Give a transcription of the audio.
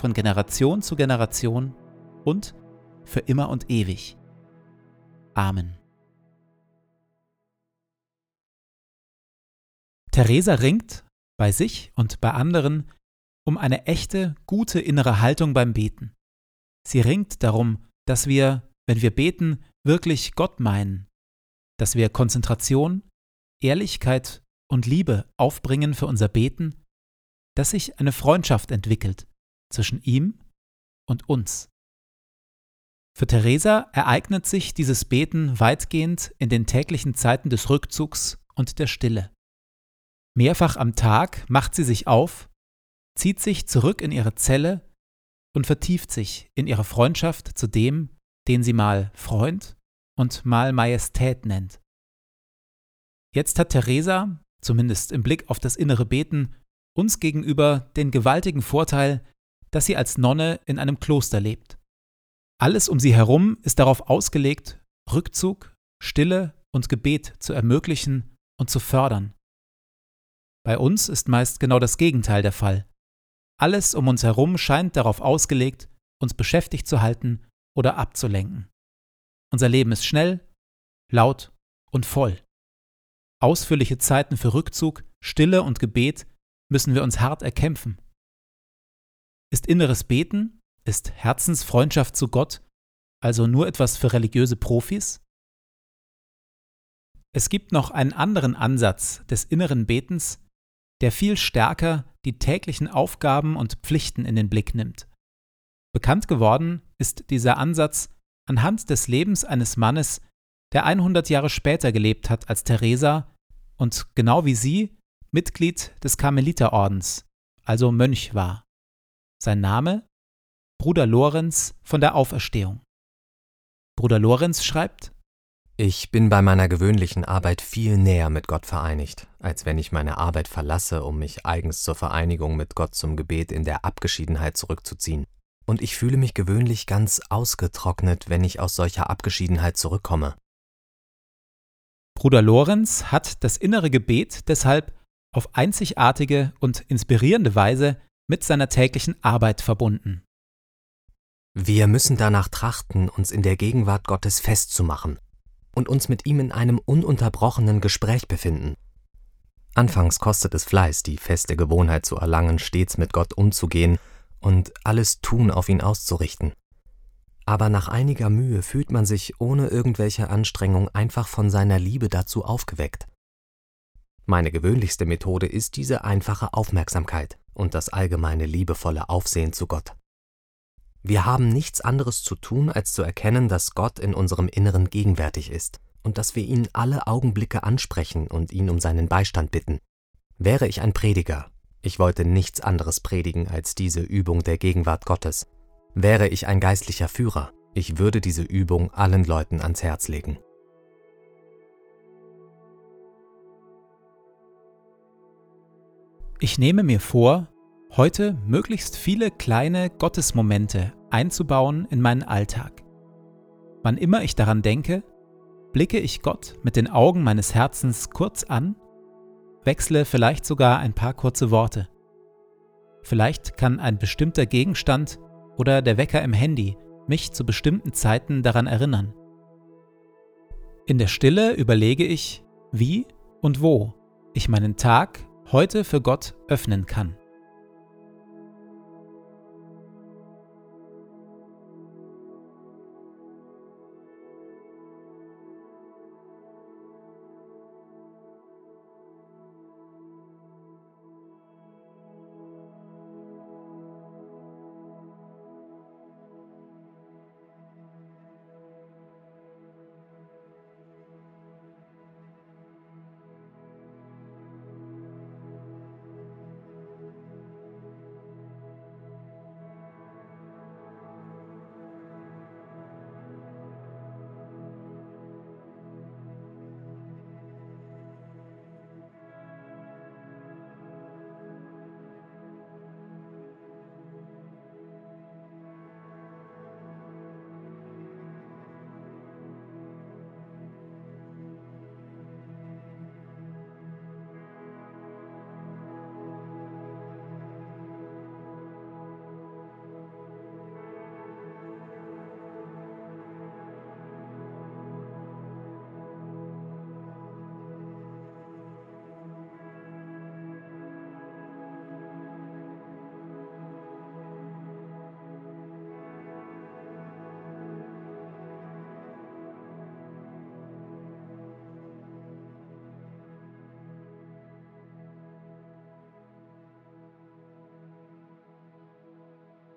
von Generation zu Generation und für immer und ewig. Amen. Theresa ringt bei sich und bei anderen um eine echte, gute innere Haltung beim Beten. Sie ringt darum, dass wir, wenn wir beten, wirklich Gott meinen, dass wir Konzentration, Ehrlichkeit und Liebe aufbringen für unser Beten, dass sich eine Freundschaft entwickelt zwischen ihm und uns. Für Theresa ereignet sich dieses Beten weitgehend in den täglichen Zeiten des Rückzugs und der Stille. Mehrfach am Tag macht sie sich auf, zieht sich zurück in ihre Zelle und vertieft sich in ihre Freundschaft zu dem, den sie mal Freund und mal Majestät nennt. Jetzt hat Theresa, zumindest im Blick auf das innere Beten, uns gegenüber den gewaltigen Vorteil, dass sie als Nonne in einem Kloster lebt. Alles um sie herum ist darauf ausgelegt, Rückzug, Stille und Gebet zu ermöglichen und zu fördern. Bei uns ist meist genau das Gegenteil der Fall. Alles um uns herum scheint darauf ausgelegt, uns beschäftigt zu halten oder abzulenken. Unser Leben ist schnell, laut und voll. Ausführliche Zeiten für Rückzug, Stille und Gebet müssen wir uns hart erkämpfen. Ist inneres Beten, ist Herzensfreundschaft zu Gott also nur etwas für religiöse Profis? Es gibt noch einen anderen Ansatz des inneren Betens, der viel stärker die täglichen Aufgaben und Pflichten in den Blick nimmt. Bekannt geworden ist dieser Ansatz anhand des Lebens eines Mannes, der 100 Jahre später gelebt hat als Teresa und genau wie sie Mitglied des Karmeliterordens, also Mönch war. Sein Name? Bruder Lorenz von der Auferstehung. Bruder Lorenz schreibt, Ich bin bei meiner gewöhnlichen Arbeit viel näher mit Gott vereinigt, als wenn ich meine Arbeit verlasse, um mich eigens zur Vereinigung mit Gott zum Gebet in der Abgeschiedenheit zurückzuziehen. Und ich fühle mich gewöhnlich ganz ausgetrocknet, wenn ich aus solcher Abgeschiedenheit zurückkomme. Bruder Lorenz hat das innere Gebet deshalb auf einzigartige und inspirierende Weise mit seiner täglichen Arbeit verbunden. Wir müssen danach trachten, uns in der Gegenwart Gottes festzumachen und uns mit ihm in einem ununterbrochenen Gespräch befinden. Anfangs kostet es Fleiß, die feste Gewohnheit zu erlangen, stets mit Gott umzugehen und alles Tun auf ihn auszurichten. Aber nach einiger Mühe fühlt man sich ohne irgendwelche Anstrengung einfach von seiner Liebe dazu aufgeweckt. Meine gewöhnlichste Methode ist diese einfache Aufmerksamkeit und das allgemeine liebevolle Aufsehen zu Gott. Wir haben nichts anderes zu tun, als zu erkennen, dass Gott in unserem Inneren gegenwärtig ist und dass wir ihn alle Augenblicke ansprechen und ihn um seinen Beistand bitten. Wäre ich ein Prediger, ich wollte nichts anderes predigen als diese Übung der Gegenwart Gottes. Wäre ich ein geistlicher Führer, ich würde diese Übung allen Leuten ans Herz legen. Ich nehme mir vor, heute möglichst viele kleine Gottesmomente einzubauen in meinen Alltag. Wann immer ich daran denke, blicke ich Gott mit den Augen meines Herzens kurz an, wechsle vielleicht sogar ein paar kurze Worte. Vielleicht kann ein bestimmter Gegenstand oder der Wecker im Handy mich zu bestimmten Zeiten daran erinnern. In der Stille überlege ich, wie und wo ich meinen Tag heute für Gott öffnen kann.